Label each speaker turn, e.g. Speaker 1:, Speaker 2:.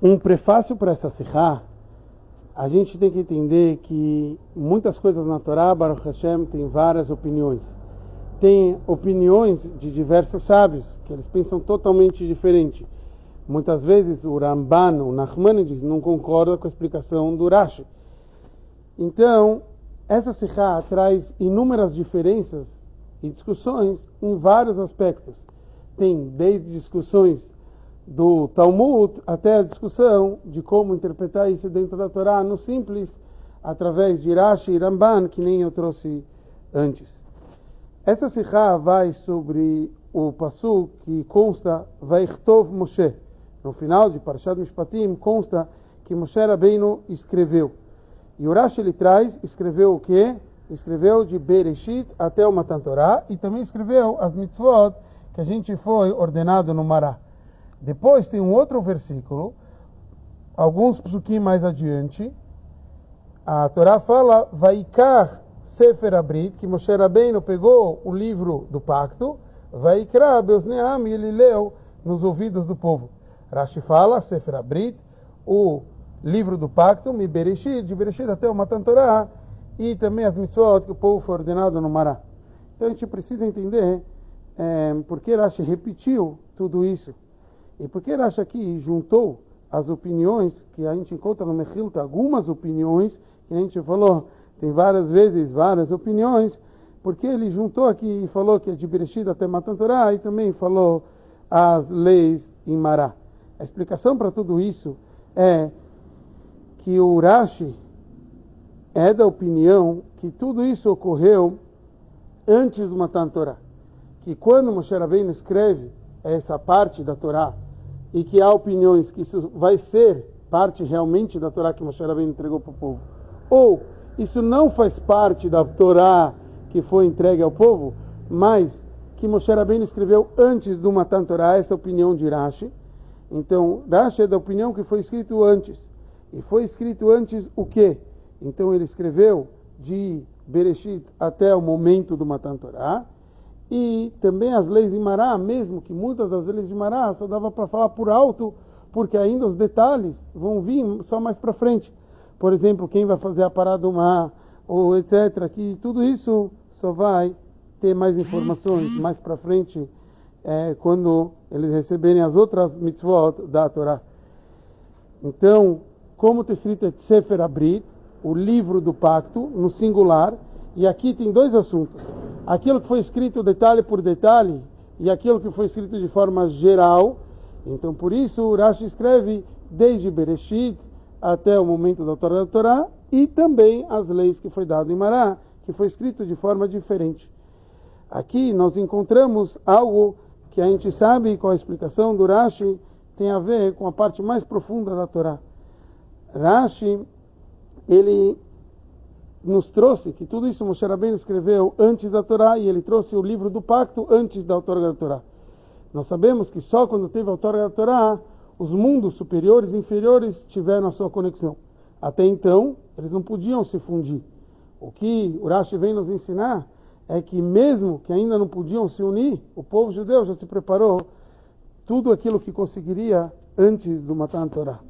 Speaker 1: um prefácio para essa Sikha, a gente tem que entender que muitas coisas na Torá, Baruch Hashem, tem várias opiniões. Tem opiniões de diversos sábios, que eles pensam totalmente diferente. Muitas vezes o Ramban, o Nachmanides, não concorda com a explicação do Rashi. Então, essa Sikha traz inúmeras diferenças e discussões em vários aspectos. Tem desde discussões do Talmud até a discussão de como interpretar isso dentro da Torá no simples, através de Rashi e Ramban, que nem eu trouxe antes. Essa Sikha vai sobre o passo que consta Vaichtov Moshe. No final de Parashat Mishpatim consta que Moshe Rabbeinu escreveu. E o Rashi ele traz, escreveu o quê? Escreveu de Bereshit até o Matan Torah e também escreveu as mitzvot que a gente foi ordenado no Mará. Depois tem um outro versículo, alguns psukim mais adiante, a Torá fala, Vaikar Sefer Abrit, que Moshe Rabbeinu pegou o livro do pacto, Vaikra Beusneam, e ele leu nos ouvidos do povo. Rashi fala, Sefer Abrit, o livro do pacto, Mi Bereshit, de Bereshit até o Matan Torah, e também as mitzvot que o povo foi ordenado no Mará. Então a gente precisa entender é, por que Rashi repetiu tudo isso. E por que Rashi aqui juntou as opiniões que a gente encontra no Mechilta, algumas opiniões, que a gente falou, tem várias vezes várias opiniões, porque ele juntou aqui e falou que é de Bereshit até Matan Torah e também falou as leis em Mará. A explicação para tudo isso é que o Rashi é da opinião que tudo isso ocorreu antes do Matan Torah. Que quando Moshe Rabbeinu escreve essa parte da Torá e que há opiniões que isso vai ser parte realmente da Torá que Moshe Rabbeinu entregou para o povo, ou isso não faz parte da Torá que foi entregue ao povo, mas que Moshe Rabbeinu escreveu antes do Matan Torah, essa opinião de Rashi. Então, Rashi é da opinião que foi escrito antes. E foi escrito antes o quê? Então ele escreveu de Bereshit até o momento do Matan Torah. E também as leis de Mará, mesmo que muitas das leis de Mará só dava para falar por alto, porque ainda os detalhes vão vir só mais para frente. Por exemplo, quem vai fazer a parada do mar, ou etc. Que tudo isso só vai ter mais informações mais para frente, é, quando eles receberem as outras mitzvot da Torá. Então, como está escrito Sefer Abrit, o livro do pacto, no singular, e aqui tem dois assuntos. Aquilo que foi escrito detalhe por detalhe e aquilo que foi escrito de forma geral. Então, por isso, Rashi escreve desde Bereshit até o momento da Torá da Torá e também as leis que foi dado em Mará, que foi escrito de forma diferente. Aqui nós encontramos algo que a gente sabe com a explicação do Rashi tem a ver com a parte mais profunda da Torá. Rashi, ele nos trouxe que tudo isso Moshe Rabbeinu escreveu antes da Torá e ele trouxe o livro do pacto antes da outorga da Torá. Nós sabemos que só quando teve a outorga da Torá, os mundos superiores e inferiores tiveram a sua conexão. Até então, eles não podiam se fundir. O que Urashi vem nos ensinar é que mesmo que ainda não podiam se unir, o povo judeu já se preparou tudo aquilo que conseguiria antes do Matan Torá.